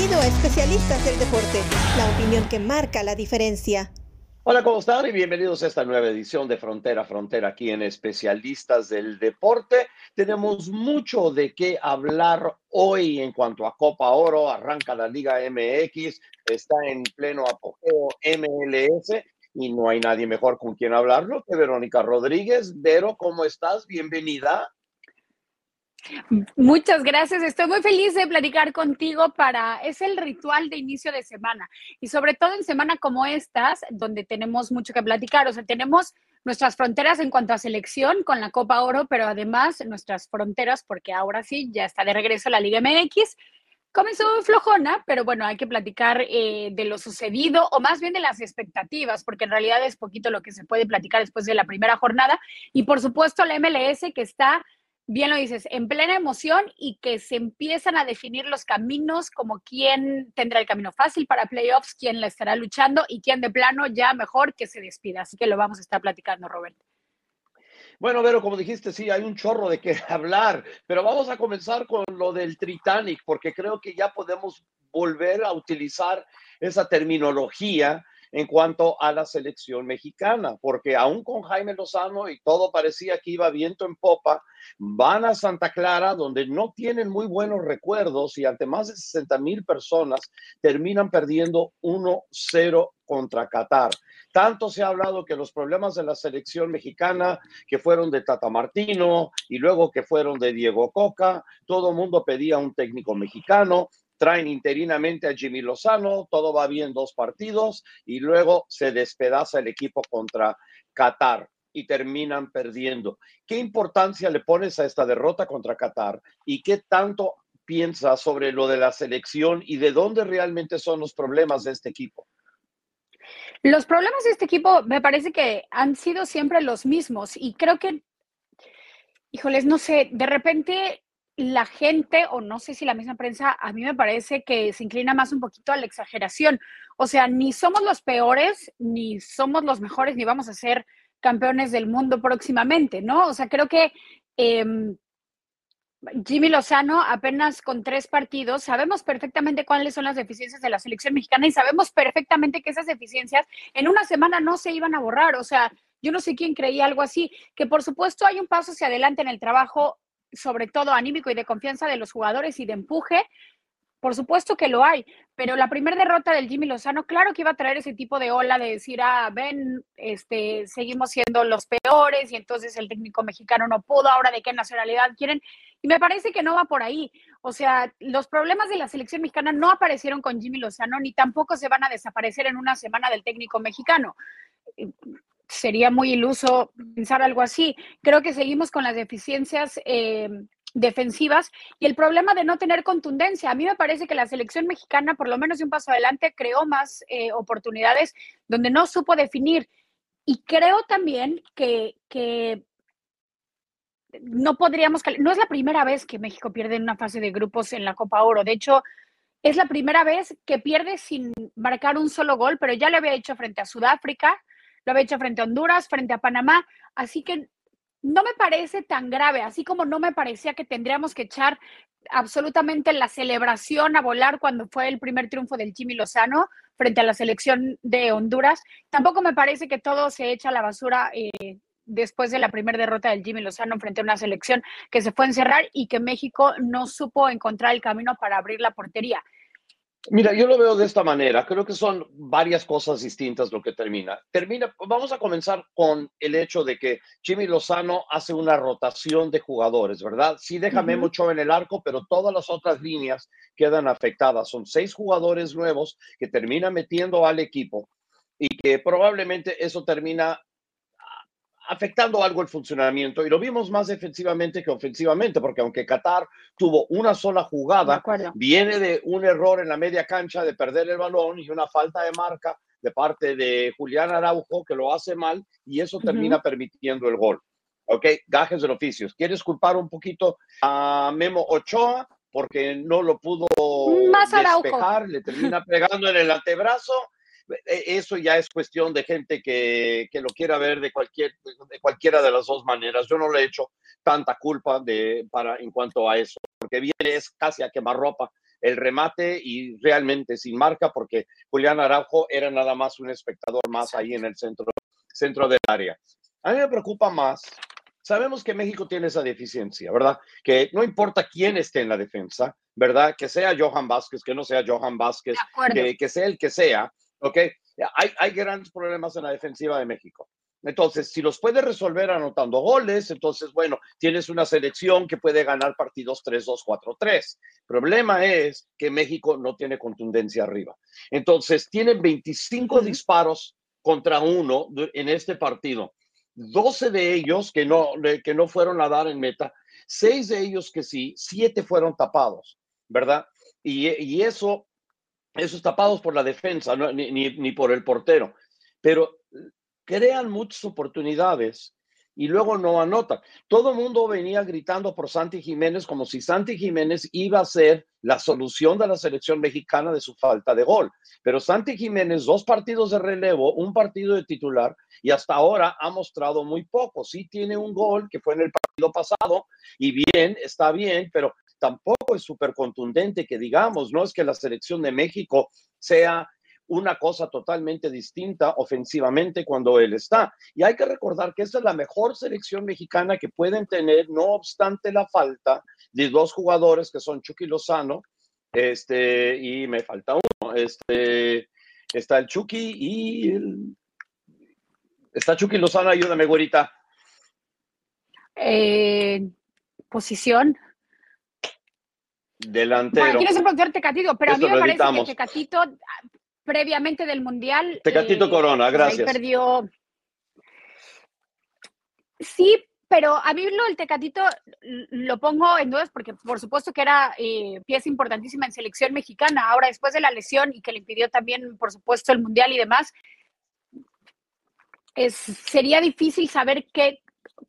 Bienvenido a Especialistas del Deporte, la opinión que marca la diferencia. Hola, ¿cómo están? Y bienvenidos a esta nueva edición de Frontera Frontera aquí en Especialistas del Deporte. Tenemos mucho de qué hablar hoy en cuanto a Copa Oro. Arranca la Liga MX, está en pleno apogeo MLS y no hay nadie mejor con quien hablarlo que Verónica Rodríguez. Vero, ¿cómo estás? Bienvenida. Muchas gracias. Estoy muy feliz de platicar contigo para, es el ritual de inicio de semana y sobre todo en semana como estas, donde tenemos mucho que platicar. O sea, tenemos nuestras fronteras en cuanto a selección con la Copa Oro, pero además nuestras fronteras, porque ahora sí, ya está de regreso la Liga MX. Comenzó flojona, pero bueno, hay que platicar eh, de lo sucedido o más bien de las expectativas, porque en realidad es poquito lo que se puede platicar después de la primera jornada. Y por supuesto la MLS que está bien lo dices, en plena emoción y que se empiezan a definir los caminos, como quién tendrá el camino fácil para playoffs, quién la estará luchando y quién de plano ya mejor que se despida. Así que lo vamos a estar platicando, Robert. Bueno, Vero, como dijiste, sí, hay un chorro de qué hablar, pero vamos a comenzar con lo del Titanic, porque creo que ya podemos volver a utilizar esa terminología en cuanto a la selección mexicana, porque aún con Jaime Lozano y todo parecía que iba viento en popa, van a Santa Clara, donde no tienen muy buenos recuerdos y ante más de 60 mil personas terminan perdiendo 1-0 contra Qatar. Tanto se ha hablado que los problemas de la selección mexicana, que fueron de Tata Martino y luego que fueron de Diego Coca, todo el mundo pedía un técnico mexicano, traen interinamente a Jimmy Lozano, todo va bien dos partidos y luego se despedaza el equipo contra Qatar y terminan perdiendo. ¿Qué importancia le pones a esta derrota contra Qatar y qué tanto piensas sobre lo de la selección y de dónde realmente son los problemas de este equipo? Los problemas de este equipo me parece que han sido siempre los mismos y creo que, híjoles, no sé, de repente la gente, o no sé si la misma prensa, a mí me parece que se inclina más un poquito a la exageración. O sea, ni somos los peores, ni somos los mejores, ni vamos a ser campeones del mundo próximamente, ¿no? O sea, creo que em, Jimmy Lozano, apenas con tres partidos, sabemos perfectamente cuáles son las deficiencias de la selección mexicana y sabemos perfectamente que esas deficiencias en una semana no se iban a borrar. O sea, yo no sé quién creía algo así, que por supuesto hay un paso hacia adelante en el trabajo sobre todo anímico y de confianza de los jugadores y de empuje, por supuesto que lo hay, pero la primera derrota del Jimmy Lozano, claro que iba a traer ese tipo de ola de decir, ah, ven, este, seguimos siendo los peores y entonces el técnico mexicano no pudo, ahora de qué nacionalidad quieren. Y me parece que no va por ahí. O sea, los problemas de la selección mexicana no aparecieron con Jimmy Lozano ni tampoco se van a desaparecer en una semana del técnico mexicano sería muy iluso pensar algo así. Creo que seguimos con las deficiencias eh, defensivas y el problema de no tener contundencia. A mí me parece que la selección mexicana, por lo menos de un paso adelante, creó más eh, oportunidades donde no supo definir. Y creo también que, que no podríamos, no es la primera vez que México pierde en una fase de grupos en la Copa Oro. De hecho, es la primera vez que pierde sin marcar un solo gol, pero ya lo había hecho frente a Sudáfrica, lo había hecho frente a Honduras, frente a Panamá, así que no me parece tan grave, así como no me parecía que tendríamos que echar absolutamente la celebración a volar cuando fue el primer triunfo del Jimmy Lozano frente a la selección de Honduras. Tampoco me parece que todo se echa a la basura eh, después de la primera derrota del Jimmy Lozano frente a una selección que se fue a encerrar y que México no supo encontrar el camino para abrir la portería. Mira, yo lo veo de esta manera. Creo que son varias cosas distintas lo que termina. Termina, vamos a comenzar con el hecho de que Jimmy Lozano hace una rotación de jugadores, ¿verdad? Sí deja mucho en el arco, pero todas las otras líneas quedan afectadas. Son seis jugadores nuevos que termina metiendo al equipo y que probablemente eso termina afectando algo el funcionamiento y lo vimos más defensivamente que ofensivamente, porque aunque Qatar tuvo una sola jugada, viene de un error en la media cancha de perder el balón y una falta de marca de parte de Julián Araujo que lo hace mal y eso termina permitiendo el gol. Ok, gajes del oficio. ¿Quieres culpar un poquito a Memo Ochoa? Porque no lo pudo más despejar, le termina pegando en el antebrazo eso ya es cuestión de gente que, que, lo quiera ver de, cualquier, de cualquiera de las dos maneras. Yo no le he hecho tanta culpa de, para, en cuanto a eso, porque viene es casi a quemar ropa el remate y realmente sin marca porque Julián Araujo era nada más un espectador más ahí en el centro, centro del área. A mí me preocupa más. Sabemos que México tiene esa deficiencia, ¿verdad? Que no importa quién esté en la defensa, ¿verdad? Que sea Johan Vázquez, que no sea Johan Vázquez, que, que, sea el que sea, ¿ok? Hay, hay grandes problemas en la defensiva de México. Entonces, si los puedes resolver anotando goles, entonces, bueno, tienes una selección que puede ganar partidos 3-2, 4-3. Problema es que México no tiene contundencia arriba. Entonces, tienen 25 disparos contra uno en este partido. 12 de ellos que no, que no fueron a dar en meta, 6 de ellos que sí, 7 fueron tapados, ¿verdad? Y, y eso, esos tapados por la defensa, ni, ni, por el portero. Pero crean muchas oportunidades y luego no anotan. Todo el mundo venía gritando por Santi Jiménez como si Santi Jiménez iba a ser la solución de la selección mexicana de su falta de gol. Pero Santi Jiménez, dos partidos de relevo, un partido de titular y hasta ahora ha mostrado muy poco. Sí tiene un gol que fue en el partido pasado y bien, está bien, pero tampoco es súper contundente que digamos, no es que la selección de México sea una cosa totalmente distinta ofensivamente cuando él está. Y hay que recordar que esta es la mejor selección mexicana que pueden tener, no obstante la falta de dos jugadores que son Chucky Lozano, este, y me falta uno, este, está el Chucky y el, está Chucky Lozano, ayúdame, güerita. Eh, posición. Delantero. Bueno, quieres preguntar Tecatito, pero a mí me parece que Tecatito previamente del Mundial. Tecatito eh, Corona, pues, gracias. Ahí perdió. Sí, pero a mí lo del Tecatito lo pongo en dudas porque por supuesto que era eh, pieza importantísima en selección mexicana. Ahora, después de la lesión y que le impidió también, por supuesto, el Mundial y demás, es, sería difícil saber qué,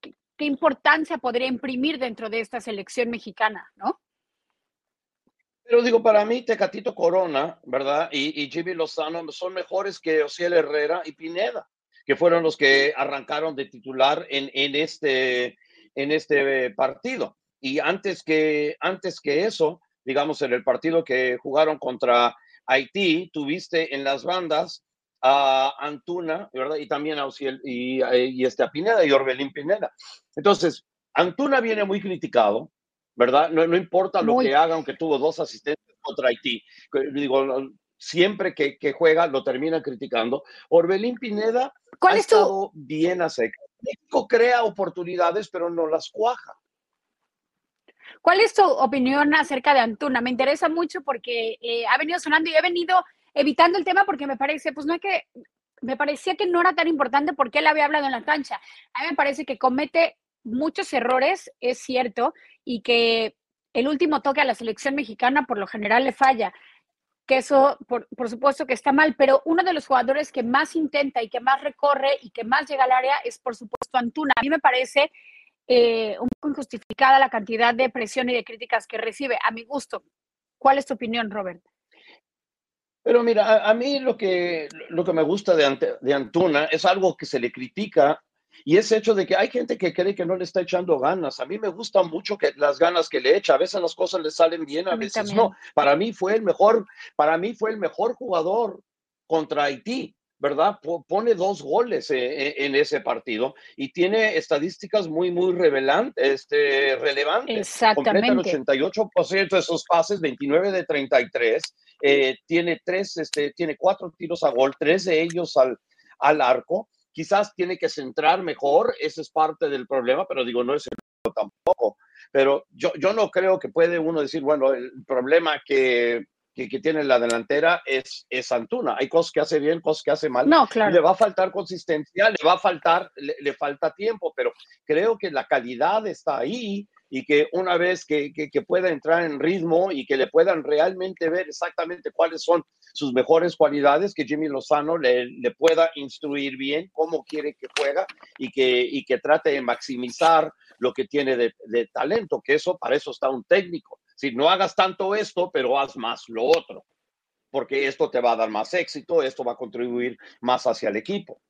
qué importancia podría imprimir dentro de esta selección mexicana, ¿no? Pero digo, para mí, Tecatito Corona, ¿verdad? Y, Jimmy Lozano son mejores que Ociel Herrera y Pineda, que fueron los que arrancaron de titular en, en, este, en este partido. Y antes que, antes que eso, digamos, en el partido que jugaron contra Haití, tuviste en las bandas a Antuna, ¿verdad? Y también a Ociel y, y este, a Pineda y Orbelín Pineda. Entonces, Antuna viene muy criticado, ¿verdad? No, no importa lo que haga, aunque tuvo dos asistentes contra Haití. Digo, siempre que, que juega lo termina criticando. Orbelín Pineda ¿Cuál ha es estado bien a seca. México crea oportunidades, pero no las cuaja. ¿Cuál es tu opinión acerca de Antuna? Me interesa mucho porque eh, ha venido sonando y he venido evitando el tema porque me parece, pues no hay que, me parecía que no era tan importante porque él había hablado en la cancha. A mí me parece que comete muchos errores, es cierto, y que el último toque a la selección mexicana por lo general le falla, que eso por, supuesto que está mal, pero uno de los jugadores que más intenta y que más recorre y que más llega al área es por supuesto Antuna. A mí me parece eh, un poco injustificada la cantidad de presión y de críticas que recibe, a mi gusto. ¿Cuál es tu opinión, Robert? Pero mira, a, mí lo que, lo que me gusta de, de Antuna es algo que se le critica y ese hecho de que hay gente que cree que no le está echando ganas. A mí me gusta mucho que las ganas que le echa. A veces las cosas le salen bien, a, veces no. Para mí fue el mejor, para mí fue el mejor jugador contra Haití. ¿verdad? Pone dos goles eh, eh, en ese partido y tiene estadísticas muy, muy este, relevantes. Exactamente. Completa el 88% de esos pases, 29 de 33. Eh, tiene tres, este, tiene cuatro tiros a gol, tres de ellos al, al arco quizás tiene que centrar mejor, ese es parte del problema, pero digo, no es el tampoco. Pero yo, yo no creo que puede uno decir, bueno, el problema que, que, tiene la delantera es, es Antuna. Hay cosas que hace bien, cosas que hace mal. No, claro. Le va a faltar consistencia, le va a faltar, le falta tiempo, pero creo que la calidad está ahí y que una vez que, que, pueda entrar en ritmo y que le puedan realmente ver exactamente cuáles son sus mejores cualidades, que Jimmy Lozano le, le pueda instruir bien cómo quiere que juega y que, y que trate de maximizar lo que tiene de, de talento, que eso, para eso está un técnico. Si no hagas tanto esto, pero haz más lo otro, porque esto te va a dar más éxito, esto va a contribuir más hacia el equipo.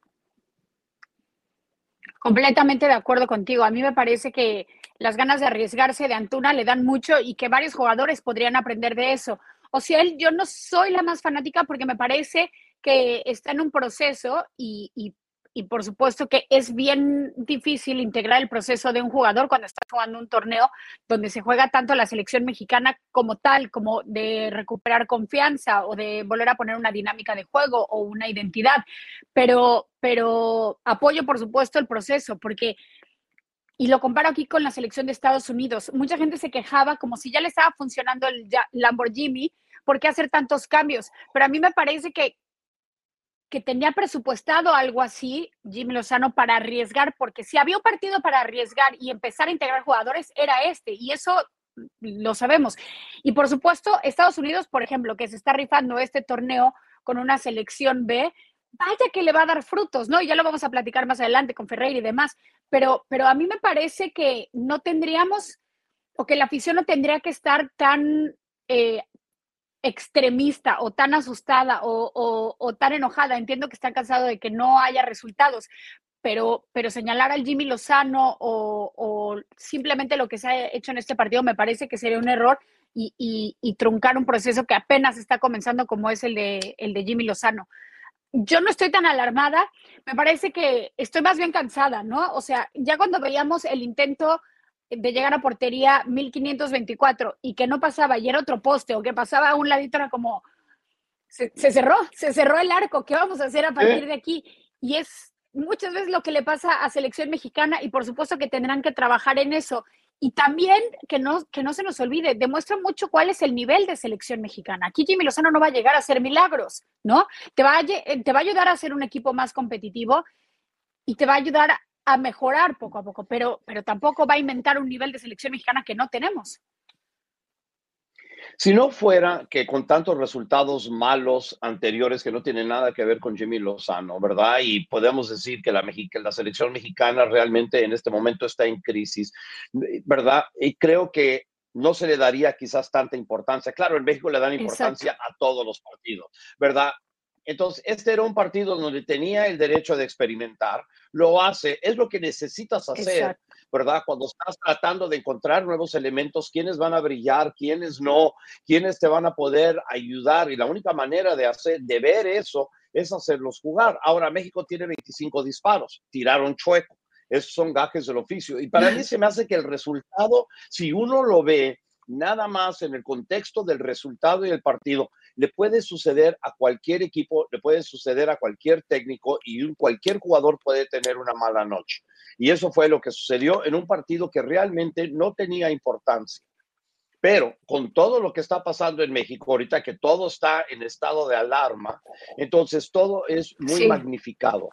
Completamente de acuerdo contigo. A mí me parece que las ganas de arriesgarse de Antuna le dan mucho y que varios jugadores podrían aprender de eso. O sea, él, yo no soy la más fanática porque me parece que está en un proceso y, y y por supuesto que es bien difícil integrar el proceso de un jugador cuando está jugando un torneo donde se juega tanto la selección mexicana como tal, como de recuperar confianza o de volver a poner una dinámica de juego o una identidad. Pero, pero apoyo, por supuesto, el proceso porque y lo comparo aquí con la selección de Estados Unidos. Mucha gente se quejaba como si ya le estaba funcionando el Lamborghini, ¿por qué hacer tantos cambios? Pero a mí me parece que que tenía presupuestado algo así, Jimmy Lozano, para arriesgar, porque si había un partido para arriesgar y empezar a integrar jugadores, era este, y eso lo sabemos. Y por supuesto, Estados Unidos, por ejemplo, que se está rifando este torneo con una selección B, vaya que le va a dar frutos, ¿no? Y ya lo vamos a platicar más adelante con Ferreira y demás, pero, pero a mí me parece que no tendríamos, o que la afición no tendría que estar tan eh, extremista o tan asustada o, tan enojada. Entiendo que está cansado de que no haya resultados, pero, pero señalar al Jimmy Lozano o, simplemente lo que se ha hecho en este partido me parece que sería un error y, truncar un proceso que apenas está comenzando como es el de, el de Jimmy Lozano. Yo no estoy tan alarmada, me parece que estoy más bien cansada, ¿no? O sea, ya cuando veíamos el intento de llegar a portería 1524 y que no pasaba y era otro poste o que pasaba a un ladito era como, se, cerró, se cerró el arco, ¿qué vamos a hacer a partir de aquí? Y es muchas veces lo que le pasa a selección mexicana y por supuesto que tendrán que trabajar en eso. Y también que no, que no se nos olvide, demuestra mucho cuál es el nivel de selección mexicana. Aquí Jimmy Lozano no va a llegar a hacer milagros, ¿no? Te va a, te va a ayudar a ser un equipo más competitivo y te va a ayudar a mejorar poco a poco, pero, pero tampoco va a inventar un nivel de selección mexicana que no tenemos. Si no fuera que con tantos resultados malos anteriores que no tienen nada que ver con Jimmy Lozano, ¿verdad? Y podemos decir que la, la selección mexicana realmente en este momento está en crisis, ¿verdad? Y creo que no se le daría quizás tanta importancia. Claro, en México le dan importancia a todos los partidos, ¿verdad? Entonces, este era un partido donde tenía el derecho de experimentar, lo hace, es lo que necesitas hacer, ¿verdad? Cuando estás tratando de encontrar nuevos elementos, quiénes van a brillar, quiénes no, quiénes te van a poder ayudar. Y la única manera de hacer, de ver eso, es hacerlos jugar. Ahora México tiene 25 disparos, tiraron chueco. Esos son gajes del oficio. Y para mí se me hace que el resultado, si uno lo ve nada más en el contexto del resultado y el partido, le puede suceder a cualquier equipo, le puede suceder a cualquier técnico y cualquier jugador puede tener una mala noche. Y eso fue lo que sucedió en un partido que realmente no tenía importancia. Pero con todo lo que está pasando en México ahorita, que todo está en estado de alarma, entonces todo es muy magnificado.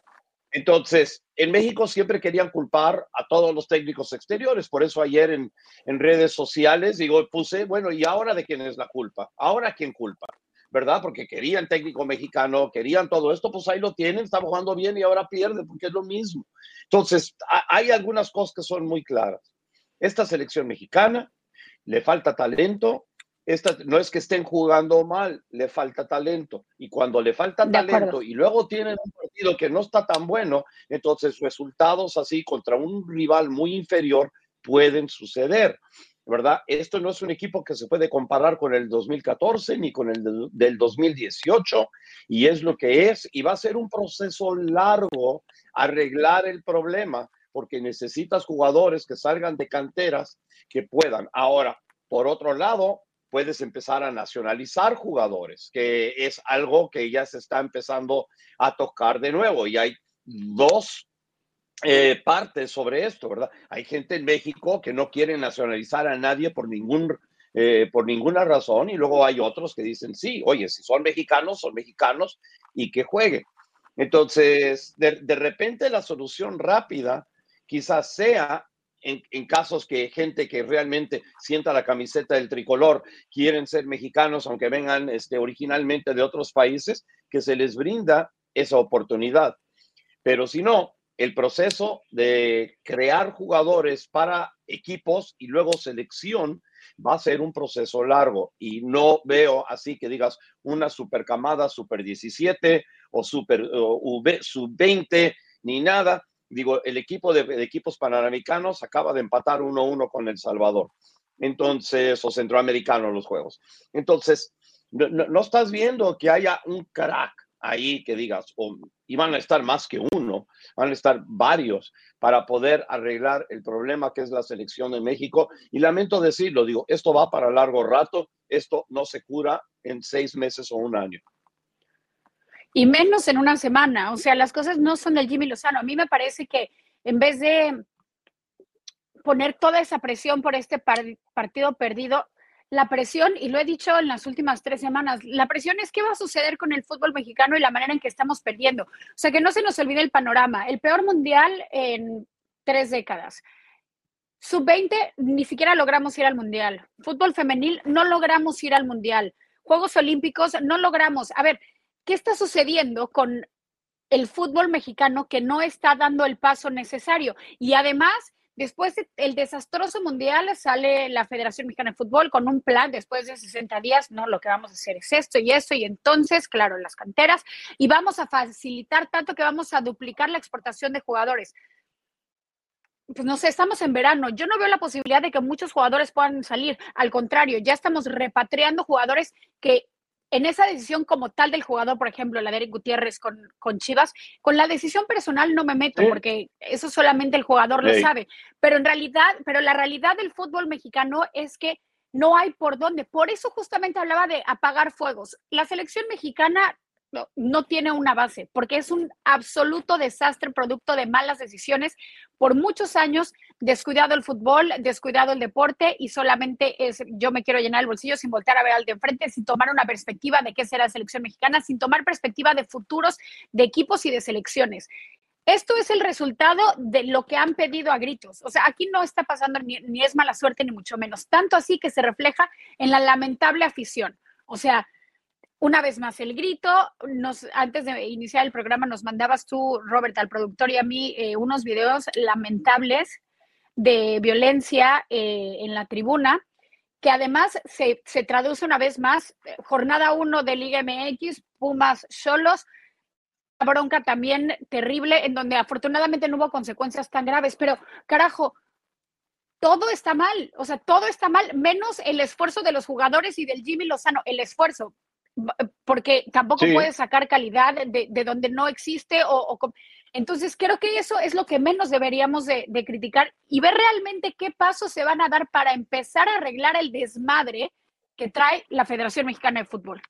Entonces, en México siempre querían culpar a todos los técnicos exteriores, por eso ayer en, en, redes sociales digo, puse, bueno, ¿y ahora de quién es la culpa? ¿Ahora quién culpa? ¿Verdad? Porque querían técnico mexicano, querían todo esto, pues ahí lo tienen, está jugando bien y ahora pierde porque es lo mismo. Entonces, hay algunas cosas que son muy claras. Esta selección mexicana le falta talento, esta, no es que estén jugando mal, le falta talento. Y cuando le falta talento y luego tienen un partido que no está tan bueno, entonces resultados así contra un rival muy inferior pueden suceder. ¿Verdad? Esto no es un equipo que se puede comparar con el 2014 ni con el del 2018 y es lo que es y va a ser un proceso largo arreglar el problema porque necesitas jugadores que salgan de canteras que puedan. Ahora, por otro lado, puedes empezar a nacionalizar jugadores, que es algo que ya se está empezando a tocar de nuevo y hay dos eh, parte sobre esto, ¿verdad? Hay gente en México que no quiere nacionalizar a nadie por ningún eh, por ninguna razón y luego hay otros que dicen sí, oye, si son mexicanos, son mexicanos y que jueguen. Entonces, de, de repente la solución rápida quizás sea en, en, casos que gente que realmente sienta la camiseta del tricolor quieren ser mexicanos, aunque vengan este, originalmente de otros países, que se les brinda esa oportunidad. Pero si no, el proceso de crear jugadores para equipos y luego selección va a ser un proceso largo y no veo así que digas una super camada, super 17 o super sub 20 ni nada. Digo, el equipo de, equipos panamericanos acaba de empatar 1-1 con El Salvador. Entonces, o centroamericanos los juegos. Entonces, no, estás viendo que haya un crack ahí que digas, y van a estar más que uno, van a estar varios para poder arreglar el problema que es la selección de México. Y lamento decirlo, digo, esto va para largo rato, esto no se cura en seis meses o un año. Y menos en una semana, o sea, las cosas no son del Jimmy Lozano. A mí me parece que en vez de poner toda esa presión por este partido perdido, la presión, y lo he dicho en las últimas tres semanas, la presión es qué va a suceder con el fútbol mexicano y la manera en que estamos perdiendo. O sea, que no se nos olvide el panorama. El peor mundial en tres décadas. Sub-20 ni siquiera logramos ir al mundial. Fútbol femenil no logramos ir al mundial. Juegos Olímpicos no logramos. A ver, ¿qué está sucediendo con el fútbol mexicano que no está dando el paso necesario? Y además Después del desastroso mundial sale la Federación Mexicana de Fútbol con un plan después de 60 días, no, lo que vamos a hacer es esto y esto y entonces, claro, las canteras y vamos a facilitar tanto que vamos a duplicar la exportación de jugadores. Pues no sé, estamos en verano. Yo no veo la posibilidad de que muchos jugadores puedan salir. Al contrario, ya estamos repatriando jugadores que en esa decisión como tal del jugador, por ejemplo, la de Eric Gutiérrez con, con Chivas, con la decisión personal no me meto porque eso solamente el jugador lo sabe. Pero en realidad, pero la realidad del fútbol mexicano es que no hay por dónde. Por eso justamente hablaba de apagar fuegos. La selección mexicana no, tiene una base, porque es un absoluto desastre producto de malas decisiones. Por muchos años, descuidado el fútbol, descuidado el deporte y solamente es yo me quiero llenar el bolsillo sin voltear a ver al de enfrente, sin tomar una perspectiva de qué será la selección mexicana, sin tomar perspectiva de futuros de equipos y de selecciones. Esto es el resultado de lo que han pedido a gritos. O sea, aquí no está pasando ni, ni es mala suerte, ni mucho menos. Tanto así que se refleja en la lamentable afición. O sea, una vez más el grito. Nos, antes de iniciar el programa nos mandabas tú, Robert, al productor y a mí eh, unos videos lamentables de violencia eh, en la tribuna, que además se, traduce una vez más, eh, jornada 1 de Liga MX, Pumas Solos, bronca también terrible, en donde afortunadamente no hubo consecuencias tan graves, pero carajo, todo está mal, o sea, todo está mal, menos el esfuerzo de los jugadores y del Jimmy Lozano, el esfuerzo porque tampoco puedes sacar calidad de, donde no existe o, entonces creo que eso es lo que menos deberíamos de, criticar y ver realmente qué pasos se van a dar para empezar a arreglar el desmadre que trae la Federación Mexicana de Fútbol.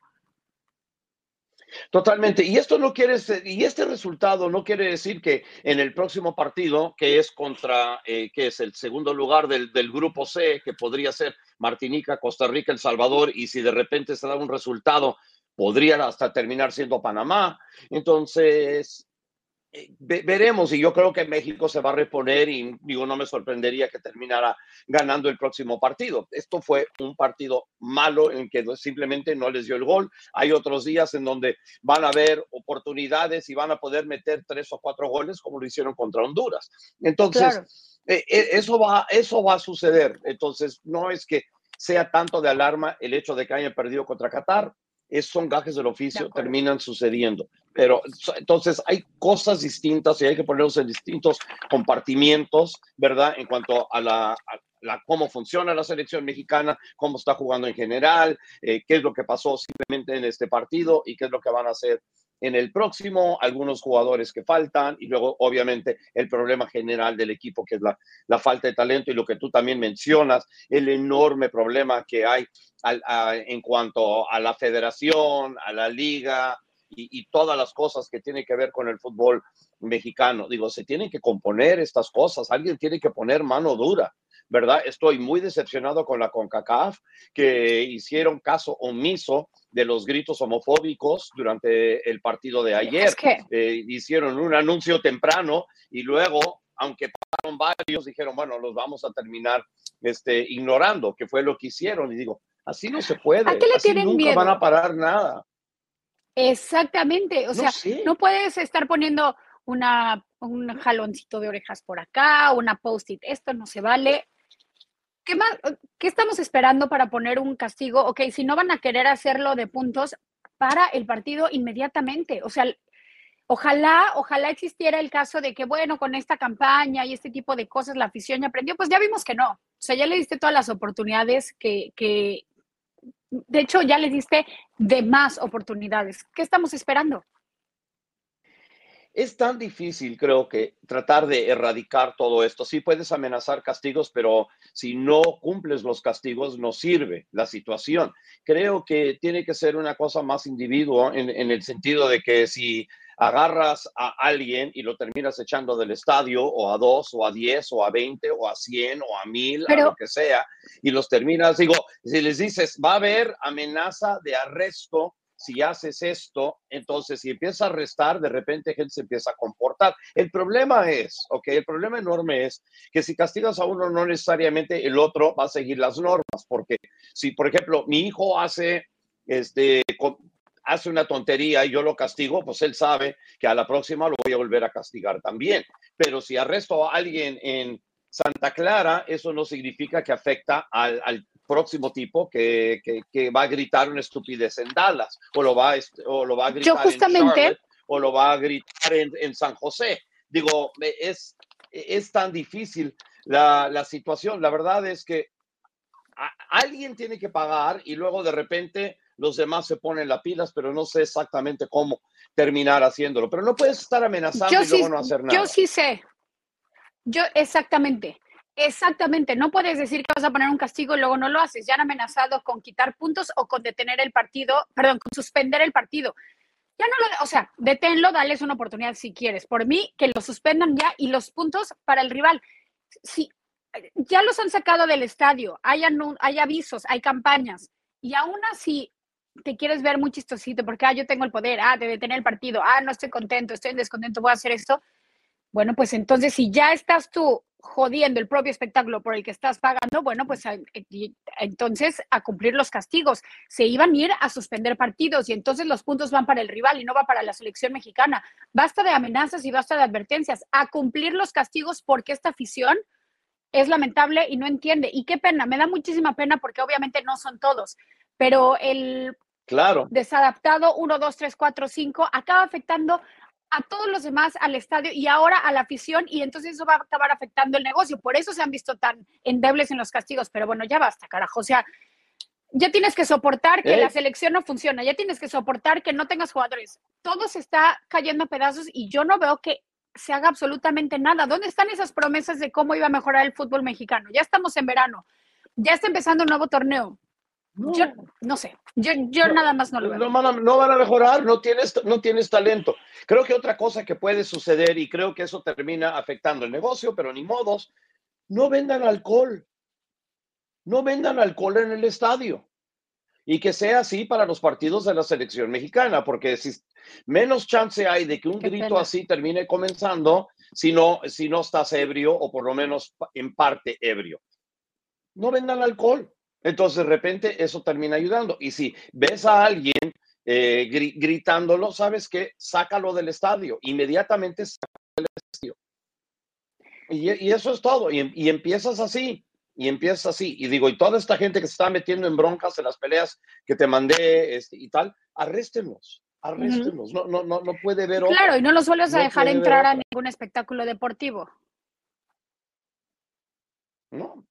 Totalmente. Y esto no quiere y este resultado no quiere decir que en el próximo partido, que es contra, eh, que es el segundo lugar del, grupo C, que podría ser Martinica, Costa Rica, El Salvador, y si de repente se da un resultado, podría hasta terminar siendo Panamá. Entonces, veremos y yo creo que México se va a reponer y digo, no me sorprendería que terminara ganando el próximo partido. Esto fue un partido malo en que simplemente no les dio el gol. Hay otros días en donde van a haber oportunidades y van a poder meter tres o cuatro goles como lo hicieron contra Honduras. Entonces, eh, eh, eso, va, eso va a suceder. Entonces, no es que sea tanto de alarma el hecho de que hayan perdido contra Qatar es, son gajes del oficio, terminan sucediendo. Pero entonces hay cosas distintas y hay que ponerlos en distintos compartimientos, ¿verdad? En cuanto a la, la cómo funciona la selección mexicana, cómo está jugando en general, eh, qué es lo que pasó simplemente en este partido y qué es lo que van a hacer en el próximo, algunos jugadores que faltan y luego obviamente el problema general del equipo que es la, falta de talento y lo que tú también mencionas, el enorme problema que hay en cuanto a la federación, a la liga y, y todas las cosas que tienen que ver con el fútbol mexicano. Digo, se tienen que componer estas cosas, alguien tiene que poner mano dura. ¿Verdad? Estoy muy decepcionado con la CONCACAF, que hicieron caso omiso de los gritos homofóbicos durante el partido de ayer. Eh, hicieron un anuncio temprano y luego, aunque pasaron varios, dijeron, bueno, los vamos a terminar este, ignorando, que fue lo que hicieron. Y digo, así no se puede. ¿A qué le así tienen nunca van a parar nada. Exactamente, o sea, no puedes estar poniendo una, un jaloncito de orejas por acá, una post-it, esto no se vale, ¿Qué, más, ¿Qué estamos esperando para poner un castigo? Ok, si no van a querer hacerlo de puntos para el partido inmediatamente. O sea, Ojalá, ojalá existiera el caso de que, bueno, con esta campaña y este tipo de cosas la afición ya aprendió, pues ya vimos que no. O sea, ya le diste todas las oportunidades que, que de hecho, ya le diste de más oportunidades. ¿Qué estamos esperando? Es tan difícil, creo que, tratar de erradicar todo esto. Sí puedes amenazar castigos, pero si no cumples los castigos, no sirve la situación. Creo que tiene que ser una cosa más individuo en, en el sentido de que si agarras a alguien y lo terminas echando del estadio o a dos o a diez o a veinte o a cien o a mil, a lo que sea, y los terminas, digo, si les dices, va a haber amenaza de arresto si haces esto, entonces si empiezas a arrestar, de repente gente se empieza a comportar. El problema es, ok, el problema enorme es que si castigas a uno, no necesariamente el otro va a seguir las normas, porque si, por ejemplo, mi hijo hace, este, hace una tontería y yo lo castigo, pues él sabe que a la próxima lo voy a volver a castigar también. Pero si arresto a alguien en Santa Clara, eso no significa que afecta al próximo tipo que, que, que, va a gritar una estupidez en Dallas o lo va, o lo va a gritar justamente, en Charlotte o lo va a gritar en, en San José. Digo, es, es tan difícil la, la situación. La verdad es que a, alguien tiene que pagar y luego de repente los demás se ponen las pilas, pero no sé exactamente cómo terminar haciéndolo. Pero no puedes estar amenazando yo y luego no hacer nada. Yo sí sé. Yo, exactamente. Exactamente, no puedes decir que vas a poner un castigo y luego no lo haces. Ya han amenazado con quitar puntos o con detener el partido, perdón, con suspender el partido. Ya no lo, o sea, deténlo, dales una oportunidad si quieres. Por mí, que lo suspendan ya y los puntos para el rival. Si ya los han sacado del estadio, hay, avisos, hay campañas, y aún así te quieres ver muy chistosito porque, ah, yo tengo el poder, ah, de detener el partido, ah, no estoy contento, estoy en descontento, voy a hacer esto. Bueno, pues entonces si ya estás tú jodiendo el propio espectáculo por el que estás pagando, bueno, pues entonces a cumplir los castigos. Se iban a ir a suspender partidos y entonces los puntos van para el rival y no va para la selección mexicana. Basta de amenazas y basta de advertencias, a cumplir los castigos porque esta afición es lamentable y no entiende. Y qué pena, me da muchísima pena porque obviamente no son todos, pero el claro. desadaptado 1, 2, 3, 4, 5 acaba afectando a todos los demás al estadio y ahora a la afición y entonces eso va a acabar afectando el negocio. Por eso se han visto tan endebles en los castigos, pero bueno, ya basta, carajo. O sea, ya tienes que soportar que ¿Eh? la selección no funciona, ya tienes que soportar que no tengas jugadores. Todo se está cayendo a pedazos y yo no veo que se haga absolutamente nada. ¿Dónde están esas promesas de cómo iba a mejorar el fútbol mexicano? Ya estamos en verano, ya está empezando un nuevo torneo. No. Yo no sé, yo, yo no, nada más no lo veo. No van, a, no van a mejorar, no tienes, no tienes talento. Creo que otra cosa que puede suceder, y creo que eso termina afectando el negocio, pero ni modos, no vendan alcohol. No vendan alcohol en el estadio. Y que sea así para los partidos de la selección mexicana, porque si menos chance hay de que un Qué grito pena. así termine comenzando si no, si no estás ebrio o por lo menos en parte ebrio. No vendan alcohol. Entonces, de repente, eso termina ayudando. Y si ves a alguien eh, gri gritándolo, ¿sabes qué? Sácalo del estadio. Inmediatamente sácalo del estadio. Y, y eso es todo. Y, y, empiezas así. Y empiezas así. Y digo, y toda esta gente que se está metiendo en broncas en las peleas que te mandé este, y tal, arréstenlos. Arréstenlos. Uh -huh. no, no, no, no puede ver Claro, otra. y no los vuelves a dejar entrar a ningún espectáculo deportivo. No.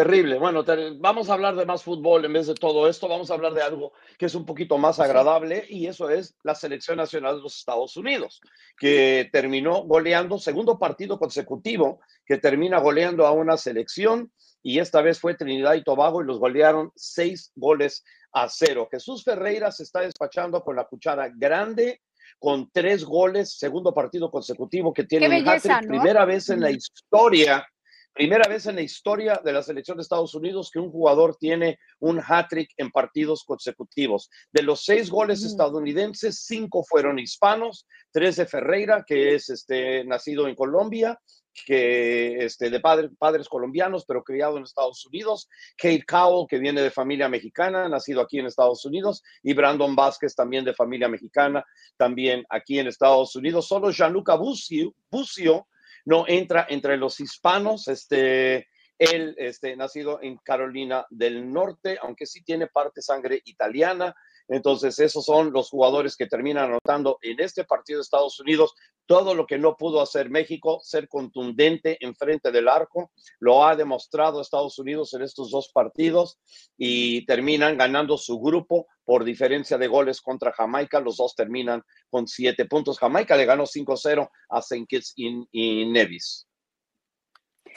Terrible. Bueno, vamos a hablar de más fútbol en vez de todo esto. Vamos a hablar de algo que es un poquito más agradable y eso es la selección nacional de los Estados Unidos, que terminó goleando, segundo partido consecutivo, que termina goleando a una selección y esta vez fue Trinidad y Tobago y los golearon seis goles a cero. Jesús Ferreira se está despachando con la cuchara grande con tres goles, segundo partido consecutivo que tiene belleza, ¿no? primera vez en la historia Primera vez en la historia de la selección de Estados Unidos que un jugador tiene un hat-trick en partidos consecutivos. De los seis goles estadounidenses, cinco fueron hispanos, tres de Ferreira, que es este, nacido en Colombia, que este, de padre- padres colombianos, pero criado en Estados Unidos, Kate Cowell, que viene de familia mexicana, nacido aquí en Estados Unidos, y Brandon Vázquez, también de familia mexicana, también aquí en Estados Unidos. Solo Gianluca Bucio, Bucio no entra entre los hispanos, este, él, este, nacido en Carolina del Norte, aunque sí tiene parte sangre italiana, Entonces, esos son los jugadores que terminan anotando en este partido de Estados Unidos. Todo lo que no pudo hacer México, ser contundente en frente del arco, lo ha demostrado Estados Unidos en estos dos partidos y terminan ganando su grupo por diferencia de goles contra Jamaica. Los dos terminan con siete puntos. Jamaica le ganó 5-0 a St. Kitts y Nevis.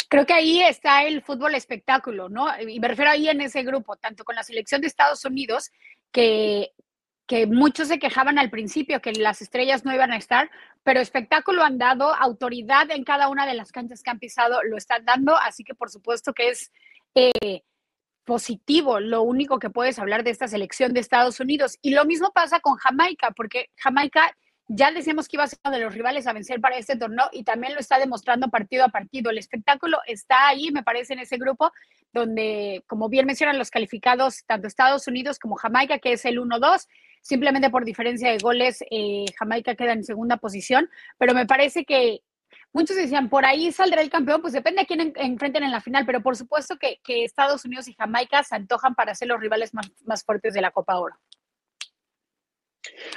Creo que ahí está el fútbol espectáculo, ¿no? Y me refiero ahí en ese grupo, tanto con la selección de Estados Unidos, que, que muchos se quejaban al principio que las estrellas no iban a estar, pero espectáculo han dado, autoridad en cada una de las canchas que han pisado lo están dando, así que por supuesto que es eh, positivo lo único que puedes hablar de esta selección de Estados Unidos. Y lo mismo pasa con Jamaica, porque Jamaica ya decíamos que iba a ser uno de los rivales a vencer para este torneo y también lo está demostrando partido a partido. El espectáculo está ahí, me parece, en ese grupo donde, como bien mencionan los calificados, tanto Estados Unidos como Jamaica, que es el 1-2, simplemente por diferencia de goles, eh, Jamaica queda en segunda posición, pero me parece que muchos decían, por ahí saldrá el campeón, pues depende a quién enfrenten en la final, pero por supuesto que, Estados Unidos y Jamaica se antojan para ser los rivales más, más fuertes de la Copa Oro.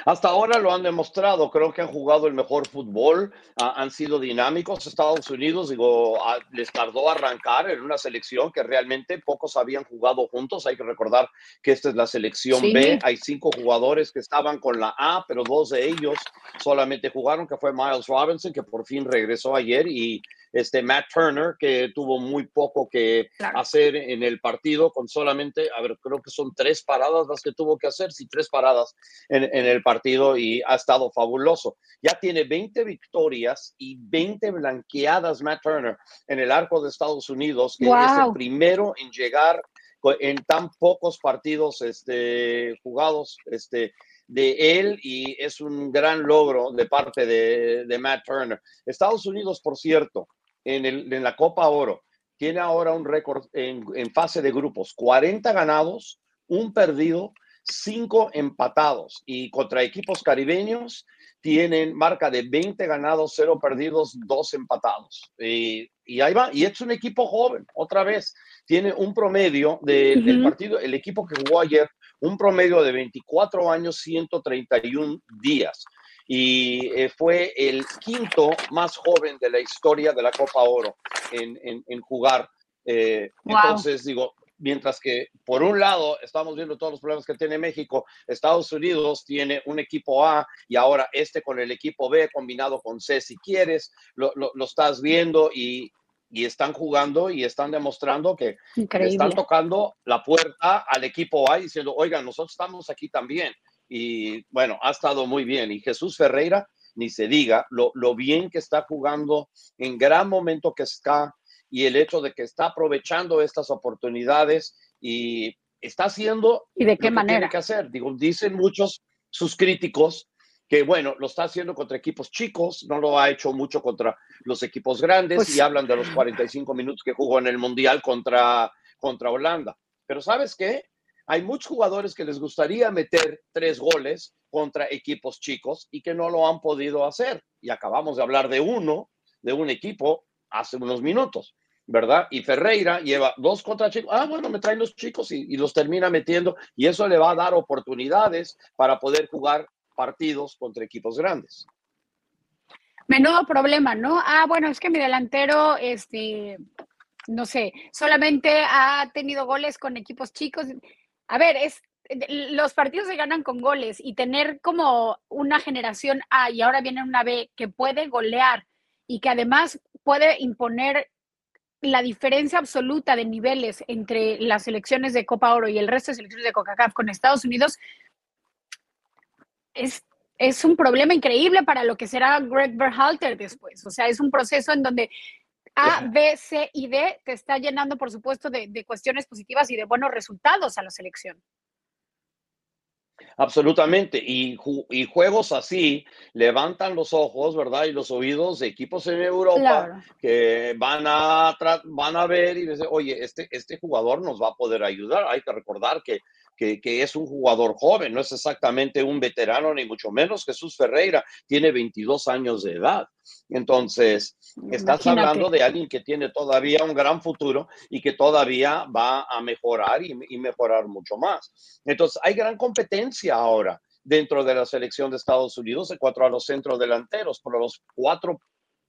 Hasta ahora lo han demostrado, creo que han jugado el mejor fútbol, han sido dinámicos. Estados Unidos, digo, les tardó arrancar en una selección que realmente pocos habían jugado juntos. Hay que recordar que esta es la selección B. Hay cinco jugadores que estaban con la A, pero dos de ellos solamente jugaron, que fue Miles Robinson, que por fin regresó ayer, y este Matt Turner, que tuvo muy poco que hacer en el partido, con solamente, a ver, creo que son tres paradas las que tuvo que hacer, sí, tres paradas en, el partido y ha estado fabuloso. Ya tiene 20 victorias y 20 blanqueadas Matt Turner en el arco de Estados Unidos, que es el primero en llegar en tan pocos partidos este, jugados este, de él y es un gran logro de parte de, de Matt Turner. Estados Unidos, por cierto, en, la Copa Oro. Tiene ahora un récord en, fase de grupos, 40 ganados, un perdido, cinco empatados. Y contra equipos caribeños tienen marca de 20 ganados, 0 perdidos, 2 empatados. Y, ahí va, y es un equipo joven, otra vez, tiene un promedio del partido, el equipo que jugó ayer, un promedio de 24 años, 131 días y eh, fue el quinto más joven de la historia de la Copa Oro en, en, jugar. Eh, entonces, digo, mientras que por un lado estamos viendo todos los problemas que tiene México, Estados Unidos tiene un equipo A y ahora este con el equipo B combinado con C, si quieres, lo, lo, estás viendo y, y, están jugando y están demostrando que están tocando la puerta al equipo A diciendo, oigan, nosotros estamos aquí también y bueno, ha estado muy bien. Y Jesús Ferreira, ni se diga, lo, bien que está jugando, en gran momento que está y el hecho de que está aprovechando estas oportunidades y está haciendo y de qué lo manera que tiene que hacer. Digo, dicen muchos sus críticos que bueno, lo está haciendo contra equipos chicos, no lo ha hecho mucho contra los equipos grandes pues y hablan de los 45 minutos que jugó en el Mundial contra, contra Holanda. Pero ¿sabes qué? Hay muchos jugadores que les gustaría meter tres goles contra equipos chicos y que no lo han podido hacer. Y acabamos de hablar de uno, de un equipo, hace unos minutos, ¿verdad? Y Ferreira lleva dos contra chicos. Ah, bueno, me traen los chicos y, los termina metiendo y eso le va a dar oportunidades para poder jugar partidos contra equipos grandes. Menudo problema, ¿no? Ah, bueno, es que mi delantero, este, no sé, solamente ha tenido goles con equipos chicos a ver, es los partidos se ganan con goles y tener como una generación A y ahora viene una B que puede golear y que además puede imponer la diferencia absoluta de niveles entre las selecciones de Copa Oro y el resto de selecciones de CONCACAF con Estados Unidos es, es un problema increíble para lo que será Greg Berhalter después. O sea, es un proceso en donde a, B, C y D te está llenando, por supuesto, de, cuestiones positivas y de buenos resultados a la selección. Absolutamente. Y, y, juegos así levantan los ojos, ¿verdad? Y los oídos de equipos en Europa que van a, van a ver y decir, oye, este, este jugador nos va a poder ayudar. Hay que recordar que que, es un jugador joven, no es exactamente un veterano, ni mucho menos. Jesús Ferreira tiene 22 años de edad. Entonces, estás hablando de alguien que tiene todavía un gran futuro y que todavía va a mejorar y, y mejorar mucho más. Entonces, hay gran competencia ahora dentro de la selección de Estados Unidos en cuanto a los centros delanteros, por los cuatro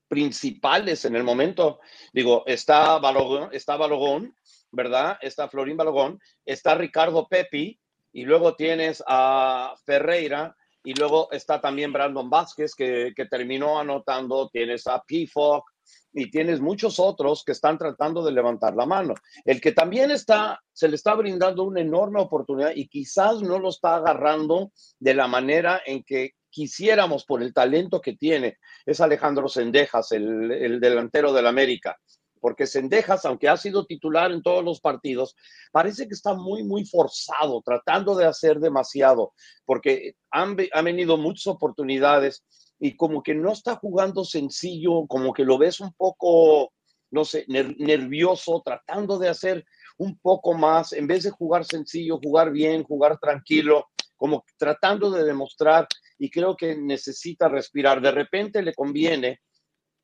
principales en el momento. Digo, está Balogón, está Balogón, ¿verdad? Está Florín Balogón, está Ricardo Pepi, y luego tienes a Ferreira, y luego está también Brandon Vázquez, que, que terminó anotando, tienes a Pifok, y tienes muchos otros que están tratando de levantar la mano. El que también está, se le está brindando una enorme oportunidad y quizás no lo está agarrando de la manera en que quisiéramos por el talento que tiene, es Alejandro Sendejas, el, el delantero del América. Porque Sendejas, aunque ha sido titular en todos los partidos, parece que está muy, muy forzado, tratando de hacer demasiado, porque han, han venido muchas oportunidades y como que no está jugando sencillo, como que lo ves un poco, no sé, nervioso, tratando de hacer un poco más, en vez de jugar sencillo, jugar bien, jugar tranquilo, como tratando de demostrar y creo que necesita respirar. De repente le conviene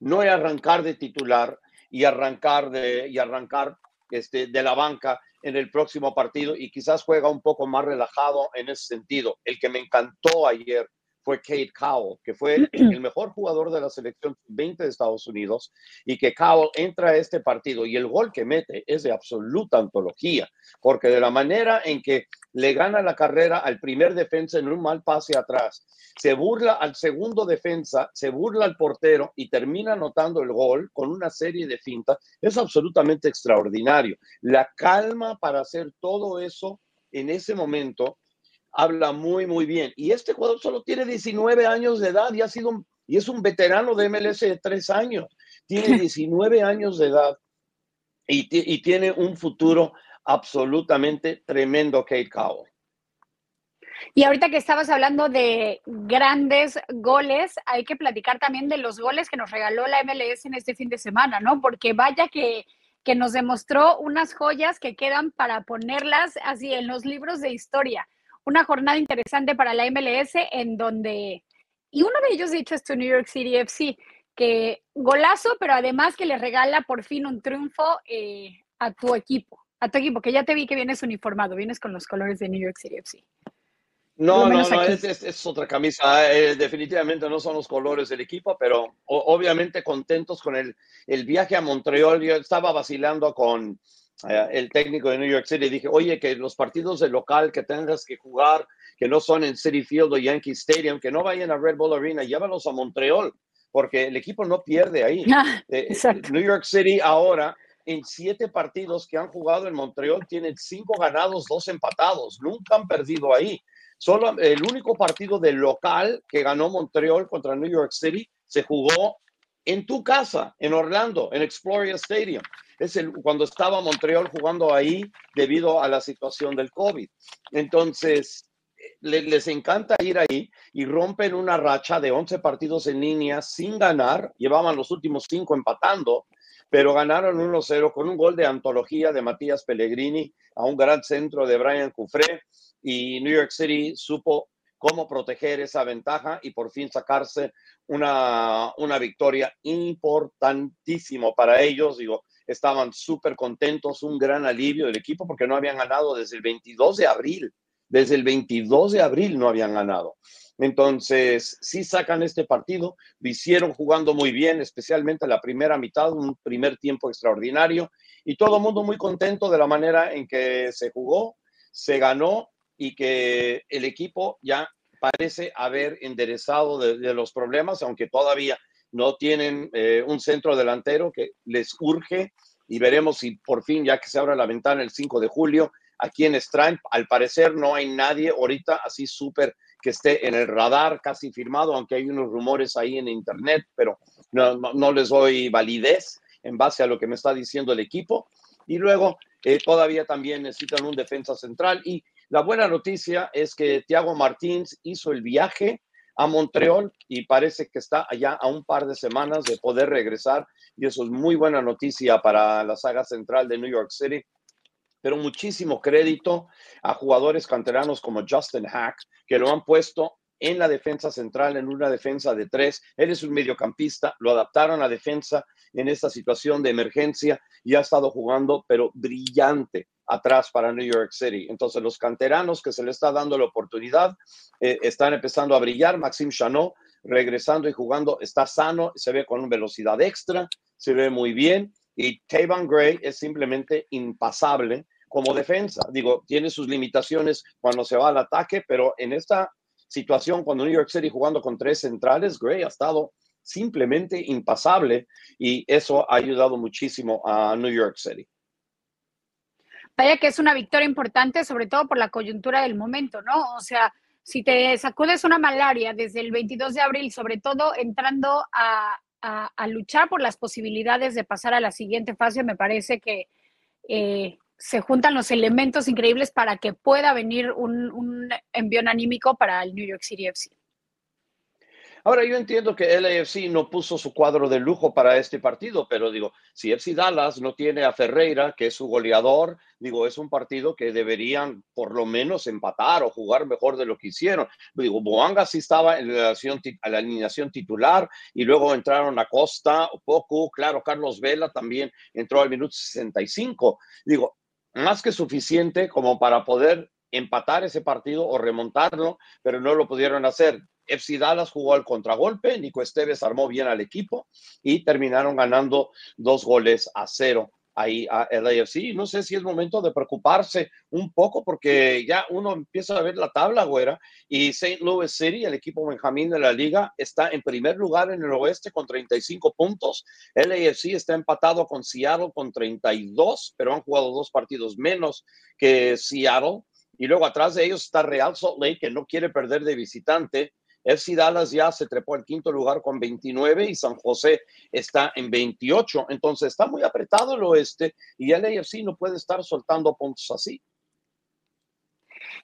no arrancar de titular y arrancar de, y arrancar este, de la banca en el próximo partido y quizás juega un poco más relajado en ese sentido. El que me encantó ayer fue Kate Cowell, que fue el mejor jugador de la selección 20 de Estados Unidos y que Cowell entra a este partido y el gol que mete es de absoluta antología, porque de la manera en que le gana la carrera al primer defensa en un mal pase atrás, se burla al segundo defensa, se burla al portero y termina anotando el gol con una serie de fintas, es absolutamente extraordinario. La calma para hacer todo eso en ese momento habla muy, muy bien. Y este jugador solo tiene 19 años de edad y ha sido y es un veterano de MLS de tres años. Tiene 19 años de edad y, y tiene un futuro absolutamente tremendo, Kate Cowell. Y ahorita que estabas hablando de grandes goles, hay que platicar también de los goles que nos regaló la MLS en este fin de semana, ¿no? Porque vaya que, que nos demostró unas joyas que quedan para ponerlas así en los libros de historia una jornada interesante para la MLS en donde, y uno de ellos dicho es New York City FC, que golazo, pero además que le regala por fin un triunfo eh, a tu equipo, a tu equipo, que ya te vi que vienes uniformado, vienes con los colores de New York City FC. No, no, no, es, es, otra camisa. Eh, definitivamente no son los colores del equipo, pero obviamente contentos con el, el viaje a Montreal. Yo estaba vacilando con, eh, el técnico de New York City, dije, oye, que los partidos de local que tengas que jugar, que no son en City Field o Yankee Stadium, que no vayan a Red Bull Arena, llévalos a Montreal, porque el equipo no pierde ahí. Ah, eh, New York City ahora, en siete partidos que han jugado en Montreal, tienen cinco ganados, dos empatados, nunca han perdido ahí. Solo el único partido de local que ganó Montreal contra New York City se jugó en tu casa, en Orlando, en Exploria Stadium es el, cuando estaba Montreal jugando ahí debido a la situación del COVID. Entonces, les encanta ir ahí y rompen una racha de 11 partidos en línea sin ganar. Llevaban los últimos cinco empatando, pero ganaron 1-0 con un gol de antología de Matías Pellegrini a un gran centro de Brian Cufré y New York City supo cómo proteger esa ventaja y por fin sacarse una, una victoria importantísimo para ellos. Digo, estaban súper contentos, un gran alivio del equipo porque no habían ganado desde el 22 de abril. Desde el 22 de abril no habían ganado. Entonces, sí sacan este partido, lo hicieron jugando muy bien, especialmente la primera mitad, un primer tiempo extraordinario, y todo el mundo muy contento de la manera en que se jugó, se ganó y que el equipo ya parece haber enderezado de, los problemas, aunque todavía no tienen eh, un centro delantero que les urge y veremos si por fin, ya que se abra la ventana el 5 de julio, aquí en Stripe, al parecer no hay nadie ahorita así súper que esté en el radar casi firmado, aunque hay unos rumores ahí en internet, pero no, no, les doy validez en base a lo que me está diciendo el equipo. Y luego eh, todavía también necesitan un defensa central. Y la buena noticia es que Thiago Martins hizo el viaje a Montreal y parece que está allá a un par de semanas de poder regresar. Y eso es muy buena noticia para la saga central de New York City. Pero muchísimo crédito a jugadores canteranos como Justin Hack, que lo han puesto en la defensa central, en una defensa de tres. Él es un mediocampista, lo adaptaron a defensa en esta situación de emergencia y ha estado jugando, pero brillante atrás para New York City. Entonces, los canteranos que se le está dando la oportunidad eh, están empezando a brillar. Maxime Chanot regresando y jugando está sano, se ve con velocidad extra, se ve muy bien. Y Tavon Gray es simplemente impasable como defensa. Digo, tiene sus limitaciones cuando se va al ataque, pero en esta situación, cuando New York City jugando con tres centrales, Gray ha estado simplemente impasable y eso ha ayudado muchísimo a New York City. Vaya que es una victoria importante, sobre todo por la coyuntura del momento, ¿no? O sea, si te sacudes una malaria desde el 22 de abril, sobre todo entrando a, luchar por las posibilidades de pasar a la siguiente fase, me parece que eh, se juntan los elementos increíbles para que pueda venir un, un envión anímico para el New York City FC. Ahora, yo entiendo que el AFC no puso su cuadro de lujo para este partido, pero digo, si FC Dallas no tiene a Ferreira, que es su goleador, digo, es un partido que deberían por lo menos empatar o jugar mejor de lo que hicieron. Digo, Boanga sí estaba en la, alineación titular y luego entraron a Costa, poco, claro, Carlos Vela también entró al minuto 65. Digo, más que suficiente como para poder empatar ese partido o remontarlo, pero no lo pudieron hacer. FC Dallas jugó al contragolpe, Nico Esteves armó bien al equipo y terminaron ganando dos goles a cero ahí a LAFC. No sé si es momento de preocuparse un poco porque ya uno empieza a ver la tabla, güera, y St. Louis City, el equipo Benjamín de la liga, está en primer lugar en el oeste con 35 puntos. LAFC está empatado con Seattle con 32, pero han jugado dos partidos menos que Seattle. Y luego atrás de ellos está Real Salt Lake, que no quiere perder de visitante FC Dallas ya se trepó al quinto lugar con 29 y San José está en 28. Entonces está muy apretado el oeste y el AFC no puede estar soltando puntos así.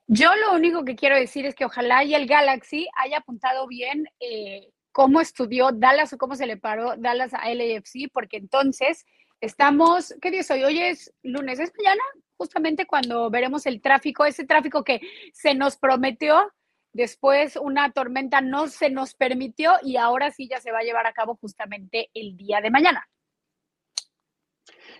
Yo lo único que quiero decir es que ojalá y el Galaxy haya apuntado bien eh, cómo estudió Dallas o cómo se le paró Dallas a LAFC, porque entonces estamos, ¿qué día es hoy? Hoy es lunes, es mañana, justamente cuando veremos el tráfico, ese tráfico que se nos prometió Después una tormenta no se nos permitió y ahora sí ya se va a llevar a cabo justamente el día de mañana.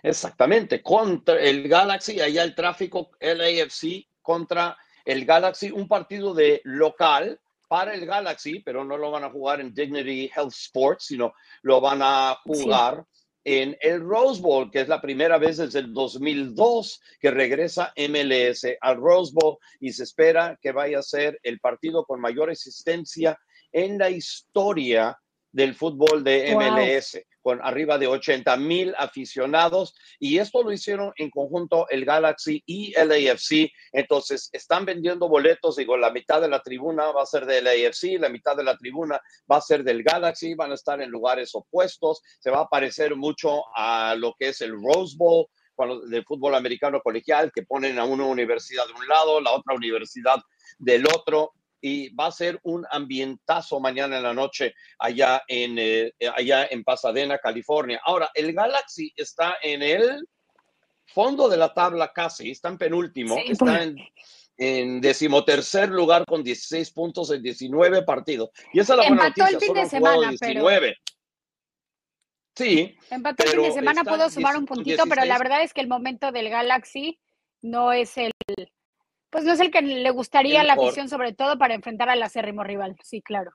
Exactamente, contra el Galaxy, allá el tráfico LAFC contra el Galaxy, un partido de local para el Galaxy, pero no lo van a jugar en Dignity Health Sports, sino lo van a jugar en el Rose Bowl, que es la primera vez desde el 2002 que regresa MLS al Rose Bowl y se espera que vaya a ser el partido con mayor existencia en la historia del fútbol de MLS con arriba de 80 mil aficionados y esto lo hicieron en conjunto el Galaxy y el AFC. Entonces están vendiendo boletos, digo, la mitad de la tribuna va a ser del AFC, la mitad de la tribuna va a ser del Galaxy, van a estar en lugares opuestos, se va a parecer mucho a lo que es el Rose Bowl del fútbol americano colegial, que ponen a una universidad de un lado, la otra universidad del otro y va a ser un ambientazo mañana en la noche allá en, eh, allá en Pasadena, California. Ahora, el Galaxy está en el fondo de la tabla casi, está en penúltimo, está en, en, decimotercer lugar con 16 puntos en 19 partidos. Y esa es la buena noticia, el fin de semana, 19. Sí. Empató el fin de semana, puedo sumar un puntito, pero la verdad es que el momento del Galaxy no es el pues no es el que le gustaría la afición, sobre todo para enfrentar al acérrimo rival. Sí, claro.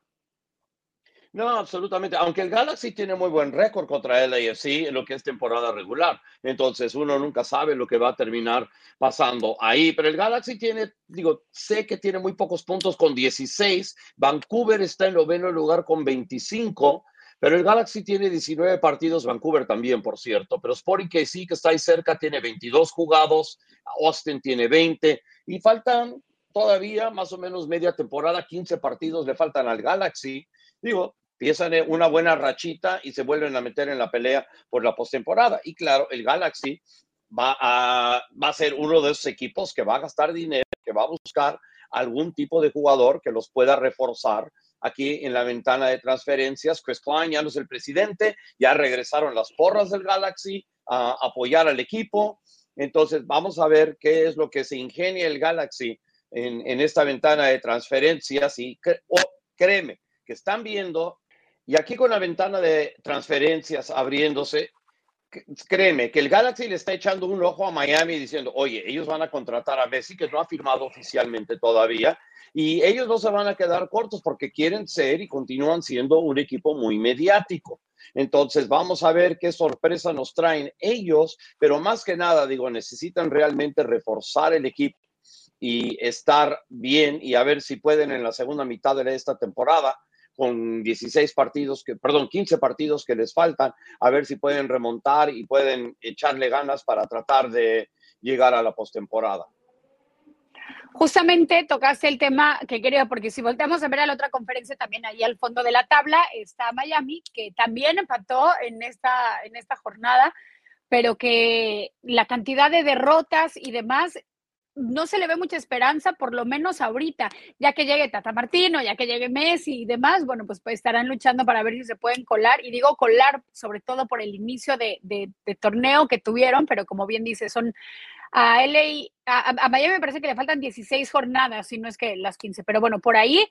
No, absolutamente. Aunque el Galaxy tiene muy buen récord contra el AFC en lo que es temporada regular. Entonces uno nunca sabe lo que va a terminar pasando ahí. Pero el Galaxy tiene, digo, sé que tiene muy pocos puntos con 16. Vancouver está en noveno lugar con 25. Pero el Galaxy tiene 19 partidos, Vancouver también, por cierto. Pero Sporting KC, que está ahí cerca, tiene 22 jugados. Austin tiene 20 y faltan todavía más o menos media temporada, 15 partidos le faltan al Galaxy. Digo, empiezan una buena rachita y se vuelven a meter en la pelea por la postemporada. Y claro, el Galaxy va a, va a ser uno de esos equipos que va a gastar dinero, que va a buscar algún tipo de jugador que los pueda reforzar aquí en la ventana de transferencias. Chris Klein ya no es el presidente, ya regresaron las porras del Galaxy a apoyar al equipo Entonces, vamos a ver qué es lo que se ingenia el Galaxy en, esta ventana de transferencias y créeme que están viendo, y aquí con la ventana de transferencias abriéndose, créeme que el Galaxy le está echando un ojo a Miami diciendo, oye, ellos van a contratar a Messi, que no ha firmado oficialmente todavía, y ellos no se van a quedar cortos porque quieren ser y continúan siendo un equipo muy mediático. Entonces, vamos a ver qué sorpresa nos traen ellos, pero más que nada, digo, necesitan realmente reforzar el equipo y estar bien y a ver si pueden en la segunda mitad de esta temporada con 16 partidos, que, perdón, 15 partidos que les faltan, a ver si pueden remontar y pueden echarle ganas para tratar de llegar a la postemporada. Justamente tocaste el tema que quería, porque si volteamos a ver a la otra conferencia, también ahí al fondo de la tabla está Miami, que también empató en esta, en esta jornada, pero que la cantidad de derrotas y demás no se le ve mucha esperanza, por lo menos ahorita, ya que llegue Tata Martino, ya que llegue Messi y demás, bueno, pues, pues estarán luchando para ver si se pueden colar, y digo colar sobre todo por el inicio de, de torneo que tuvieron, pero como bien dice, son a LA, a, Miami me parece que le faltan 16 jornadas, si no es que las 15, pero bueno, por ahí,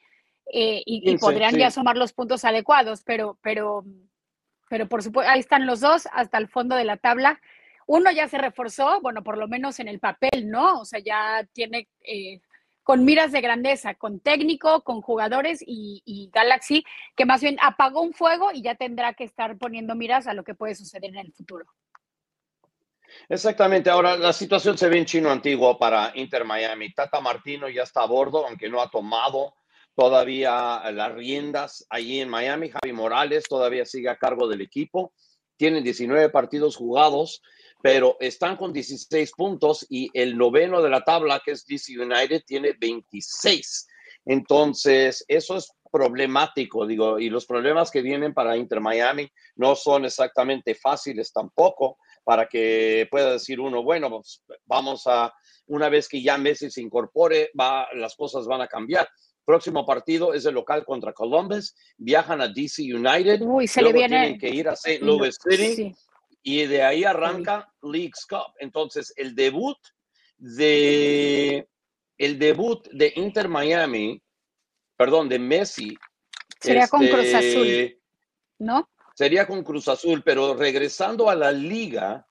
eh, y, podrían ya sumar los puntos adecuados, pero, pero, pero por supuesto, ahí están los dos hasta el fondo de la tabla. Uno ya se reforzó, bueno, por lo menos en el papel, ¿no? O sea, ya tiene eh, con miras de grandeza, con técnico, con jugadores y, y, Galaxy, que más bien apagó un fuego y ya tendrá que estar poniendo miras a lo que puede suceder en el futuro. Exactamente. Ahora, la situación se ve en chino antiguo para Inter Miami. Tata Martino ya está a bordo, aunque no ha tomado todavía las riendas allí en Miami. Javi Morales todavía sigue a cargo del equipo. Tienen 19 partidos jugados, pero están con 16 puntos y el noveno de la tabla, que es DC United, tiene 26. Entonces, eso es problemático, digo, y los problemas que vienen para Inter Miami no son exactamente fáciles tampoco para que pueda decir uno, bueno, pues, vamos a, una vez que ya Messi se incorpore, va, las cosas van a cambiar. Próximo partido es el local contra Columbus, viajan a DC United, Uy, se le viene... tienen que ir a St. Louis City y de ahí arranca League's Cup. Entonces, el debut de el debut de Inter Miami, perdón, de Messi. Sería con Cruz este, Azul, ¿no? sería con Cruz Azul, pero regresando a la liga,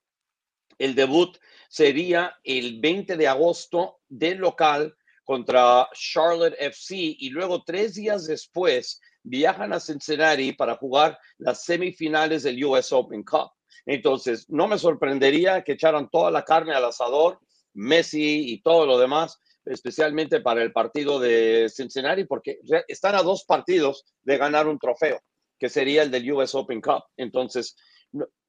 el debut sería el 20 de agosto del local contra Charlotte FC y luego tres días después viajan a Cincinnati para jugar las semifinales del US Open Cup. Entonces, no me sorprendería que echaran toda la carne al asador, Messi y todo lo demás, especialmente para el partido de Cincinnati, porque están a dos partidos de ganar un trofeo que sería el del US Open Cup. Entonces,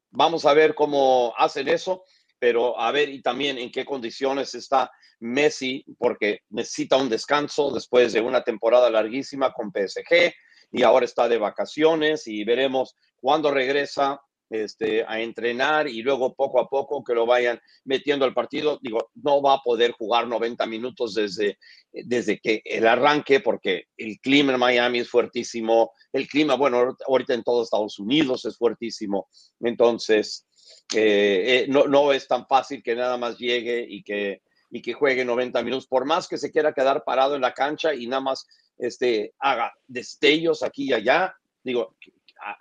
vamos a ver cómo hacen eso, pero a ver y también en qué condiciones está Messi, porque necesita un descanso después de una temporada larguísima con PSG y ahora está de vacaciones y veremos cuándo regresa este, a entrenar y luego poco a poco que lo vayan metiendo al partido. Digo, no va a poder jugar 90 minutos desde, desde que el arranque porque el clima en Miami es fuertísimo, el clima, bueno, ahorita en todo Estados Unidos es fuertísimo, entonces eh, eh, no, no es tan fácil que nada más llegue y que, y que juegue 90 minutos, por más que se quiera quedar parado en la cancha y nada más este, haga destellos aquí y allá. Digo,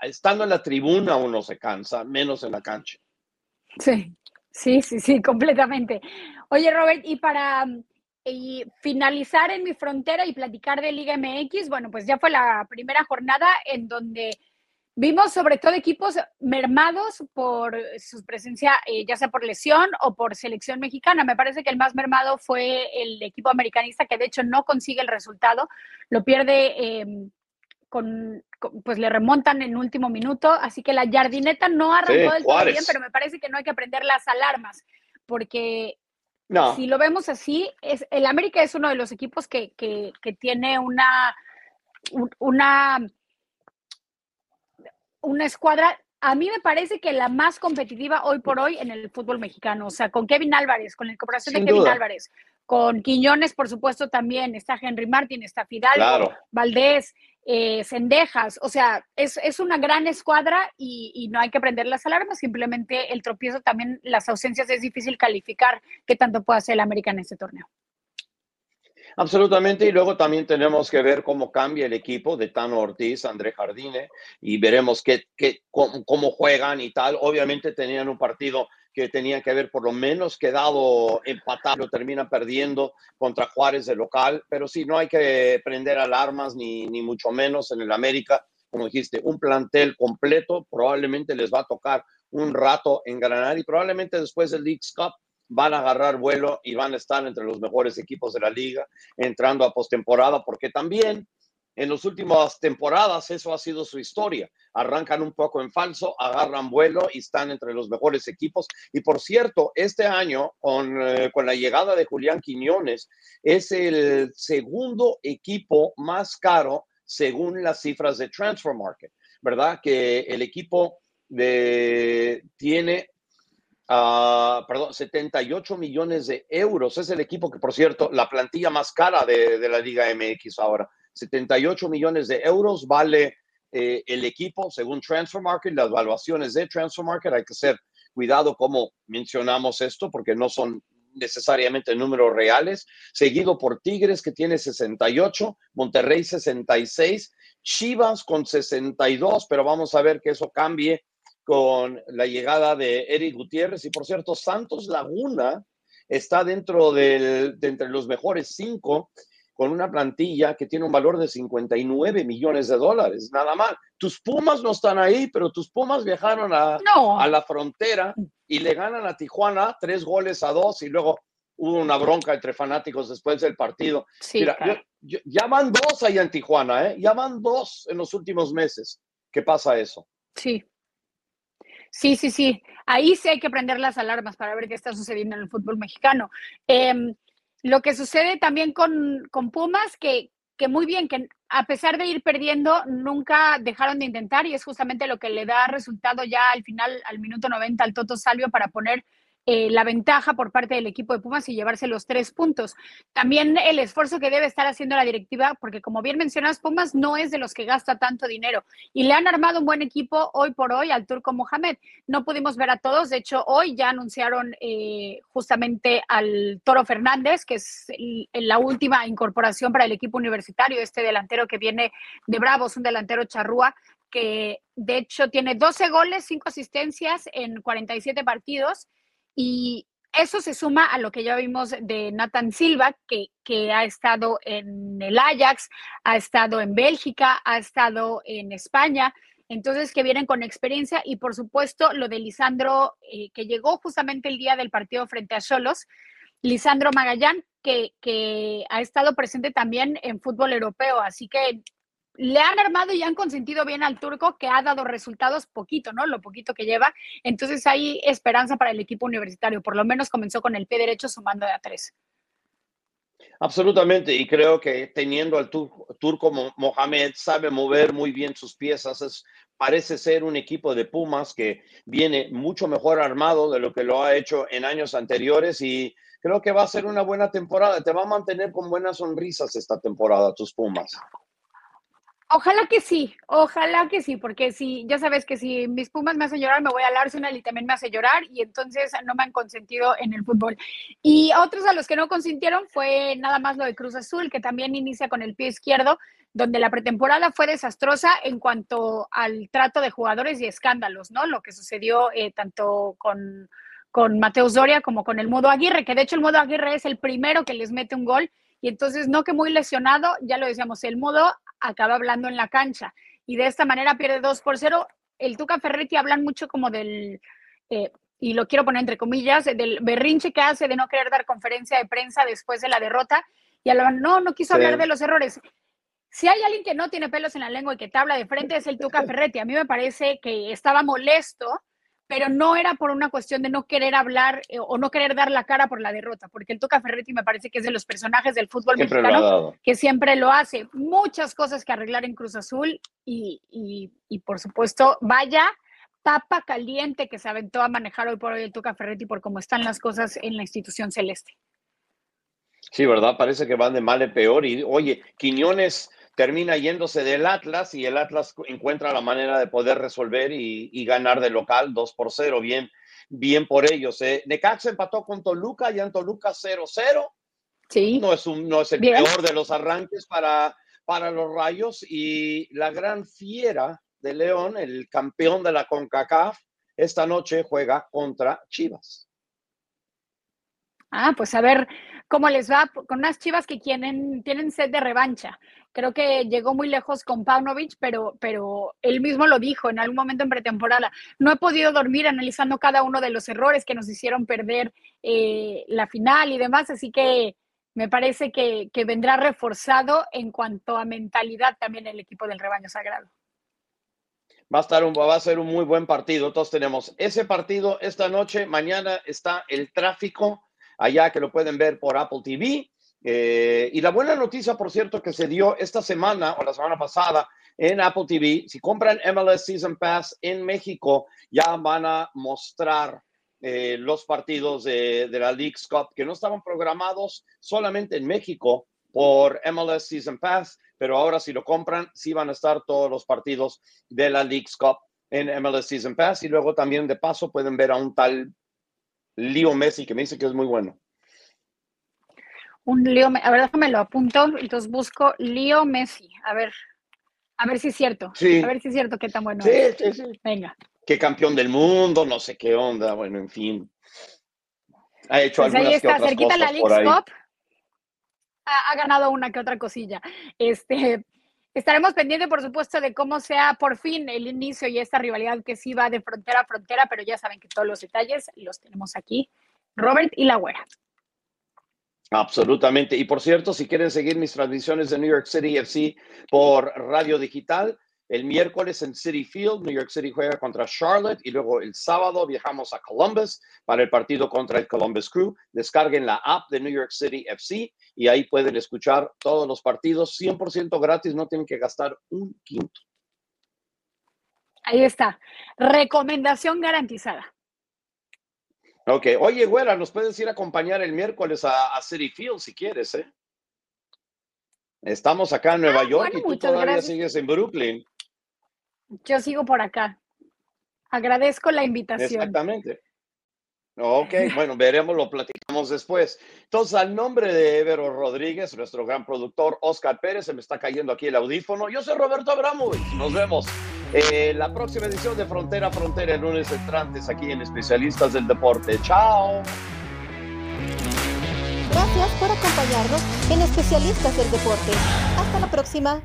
estando en la tribuna uno se cansa, menos en la cancha. Sí, sí, sí, sí, completamente. Oye, Robert, y para y finalizar en mi frontera y platicar de Liga MX, bueno, pues ya fue la primera jornada en donde vimos sobre todo equipos mermados por su presencia, eh, ya sea por lesión o por selección mexicana. Me parece que el más mermado fue el equipo americanista, que de hecho no consigue el resultado, lo pierde. Em, con, pues le remontan en último minuto, así que la jardineta no arrancó del todo bien, pero me parece que no hay que aprender las alarmas, porque si lo vemos así, es, el América es uno de los equipos que, que, que tiene una, una, una escuadra a mí me parece que la más competitiva hoy por hoy en el fútbol mexicano, o sea, con Kevin Álvarez, con la incorporación de Kevin Álvarez, con Quiñones, por supuesto, también está Henry Martin, está Fidalgo, Valdés, eh, o sea, es, es una gran escuadra y, y, no hay que prender las alarmas, simplemente el tropiezo también, las ausencias es difícil calificar qué tanto puede hacer el América en este torneo. Absolutamente, y luego también tenemos que ver cómo cambia el equipo de Tano Ortiz, André Jardine, y veremos qué, qué, cómo, cómo, juegan y tal. Obviamente tenían un partido que tenía que haber por lo menos quedado empatado, lo termina perdiendo contra Juárez de local, pero sí, no hay que prender alarmas, ni, ni mucho menos en el América. Como dijiste, un plantel completo, probablemente les va a tocar un rato engranar y probablemente después del League's Cup van a agarrar vuelo y van a estar entre los mejores equipos de la liga, entrando a postemporada, porque también en las últimas temporadas eso ha sido su historia. Arrancan un poco en falso, agarran vuelo y están entre los mejores equipos. Y por cierto, este año, con, eh, con la llegada de Julián Quiñones, es el segundo equipo más caro según las cifras de Transfer Market, ¿verdad? Que el equipo de, tiene Uh, perdón, 78 millones de euros. Es el equipo que, por cierto, la plantilla más cara de, de la Liga MX ahora. 78 millones de euros vale eh, el equipo según Transfer Market, las evaluaciones de Transfer Market. Hay que ser cuidado cómo mencionamos esto porque no son necesariamente números reales. Seguido por Tigres que tiene 68, Monterrey 66, Chivas con 62, pero vamos a ver que eso cambie con la llegada de Eric Gutiérrez. Y por cierto, Santos Laguna está dentro del, de entre los mejores cinco con una plantilla que tiene un valor de 59 millones de dólares, nada más. Tus Pumas no están ahí, pero tus Pumas viajaron a, no. a la frontera y le ganan a Tijuana tres goles a dos y luego hubo una bronca entre fanáticos después del partido. Sí, Mira, claro. yo, yo, ya van dos ahí en Tijuana, ¿eh? ya van dos en los últimos meses. ¿Qué pasa eso? Sí, Sí, sí, sí. Ahí sí hay que prender las alarmas para ver qué está sucediendo en el fútbol mexicano. Eh, lo que sucede también con, con Pumas, que, que, muy bien, que a pesar de ir perdiendo, nunca dejaron de intentar y es justamente lo que le da resultado ya al final, al minuto 90, al Toto Salvio para poner eh, la ventaja por parte del equipo de Pumas y llevarse los tres puntos. También el esfuerzo que debe estar haciendo la directiva, porque como bien mencionas, Pumas no es de los que gasta tanto dinero y le han armado un buen equipo hoy por hoy al Turco Mohamed. No pudimos ver a todos, de hecho hoy ya anunciaron eh, justamente al Toro Fernández, que es la última incorporación para el equipo universitario, este delantero que viene de Bravos, un delantero charrúa que de hecho tiene 12 goles, 5 asistencias en 47 partidos y eso se suma a lo que ya vimos de Nathan Silva, que, que, ha estado en el Ajax, ha estado en Bélgica, ha estado en España. Entonces, que vienen con experiencia y, por supuesto, lo de Lisandro, eh, que llegó justamente el día del partido frente a Cholos, Lisandro Magallán, que, que ha estado presente también en fútbol europeo. Así que le han armado y han consentido bien al turco que ha dado resultados poquito, ¿no? Lo poquito que lleva. Entonces hay esperanza para el equipo universitario. Por lo menos comenzó con el pie derecho sumando de a tres. Absolutamente, y creo que teniendo al tur turco Mohamed, sabe mover muy bien sus piezas, parece ser un equipo de Pumas que viene mucho mejor armado de lo que lo ha hecho en años anteriores y creo que va a ser una buena temporada, te va a mantener con buenas sonrisas esta temporada tus Pumas. Ojalá que sí, ojalá que sí, porque si ya sabes que si mis Pumas me hacen llorar, me voy al Arsenal y también me hace llorar y entonces no me han consentido en el fútbol. Y otros a los que no consintieron fue nada más lo de Cruz Azul, que también inicia con el pie izquierdo, donde la pretemporada fue desastrosa en cuanto al trato de jugadores y escándalos, ¿no? Lo que sucedió eh, tanto con, con Mateus Doria como con el Modo Aguirre, que de hecho el Modo Aguirre es el primero que les mete un gol y entonces no que muy lesionado, ya lo decíamos, el Modo acaba hablando en la cancha y de esta manera pierde 2 por 0. El Tuca Ferretti hablan mucho como del, eh, y lo quiero poner entre comillas, del berrinche que hace de no querer dar conferencia de prensa después de la derrota y hablaban, no, no quiso sí. hablar de los errores. Si hay alguien que no tiene pelos en la lengua y que te habla de frente es el Tuca Ferretti. A mí me parece que estaba molesto pero no era por una cuestión de no querer hablar eh, o no querer dar la cara por la derrota, porque el Tuca Ferretti me parece que es de los personajes del fútbol siempre mexicano que siempre lo hace. Muchas cosas que arreglar en Cruz Azul y, y, y, por supuesto, vaya tapa caliente que se aventó a manejar hoy por hoy el Tuca Ferretti por cómo están las cosas en la institución celeste. Sí, ¿verdad? Parece que van de mal en peor. Y oye, Quiñones termina yéndose del Atlas y el Atlas encuentra la manera de poder resolver y, ganar de local 2 por 0. Bien, bien por ellos. ¿eh? Necaxa empató con Toluca, y en Toluca 0-0. Sí. No es, un, no es el peor de los arranques para, para los Rayos y la gran fiera de León, el campeón de la CONCACAF, esta noche juega contra Chivas. Ah, pues a ver cómo les va con unas Chivas que tienen, tienen sed de revancha. Creo que llegó muy lejos con Paunovic, pero, pero él mismo lo dijo en algún momento en pretemporada. No he podido dormir analizando cada uno de los errores que nos hicieron perder eh, la final y demás, así que me parece que, que vendrá reforzado en cuanto a mentalidad también el equipo del rebaño sagrado. Va a, estar un, va a ser un muy buen partido. Todos tenemos ese partido esta noche. Mañana está el tráfico allá que lo pueden ver por Apple TV. Eh, y la buena noticia, por cierto, que se dio esta semana o la semana pasada en Apple TV, si compran MLS Season Pass en México, ya van a mostrar eh, los partidos de, la League's Cup que no estaban programados solamente en México por MLS Season Pass, pero ahora si lo compran, sí van a estar todos los partidos de la League's Cup en MLS Season Pass y luego también de paso pueden ver a un tal Leo Messi, que me dice que es muy bueno. Un Leo, a ver, déjame lo apunto, entonces busco Leo Messi, a ver, a ver si es cierto, sí. a ver si es cierto qué tan bueno sí, es. Sí, sí, Venga. Qué campeón del mundo, no sé qué onda, bueno, en fin. Ha hecho pues algunas ahí está, que otras cerquita cosas la ahí. Cup. Ha, ha ganado una que otra cosilla. Este, Estaremos pendientes, por supuesto, de cómo sea por fin el inicio y esta rivalidad que sí va de frontera a frontera, pero ya saben que todos los detalles los tenemos aquí, Robert y la güera. Absolutamente. Y por cierto, si quieren seguir mis transmisiones de New York City FC por radio digital, el miércoles en City Field, New York City juega contra Charlotte y luego el sábado viajamos a Columbus para el partido contra el Columbus Crew. Descarguen la app de New York City FC y ahí pueden escuchar todos los partidos 100% gratis, no tienen que gastar un quinto. Ahí está. Recomendación garantizada. Ok, oye, güera, nos puedes ir a acompañar el miércoles a, a City Field si quieres, ¿eh? Estamos acá en Nueva Ah, York bueno, y tú todavía gracias. sigues en Brooklyn. Yo sigo por acá. Agradezco la invitación. Exactamente. Ok, bueno, veremos, lo platicamos después. Entonces, al nombre de Evero Rodríguez, nuestro gran productor, Oscar Pérez, se me está cayendo aquí el audífono. Yo soy Roberto Abramovich. Nos vemos en la próxima edición de Frontera Frontera, el lunes entrantes, aquí en Especialistas del Deporte. Chao. Gracias por acompañarnos en Especialistas del Deporte. Hasta la próxima.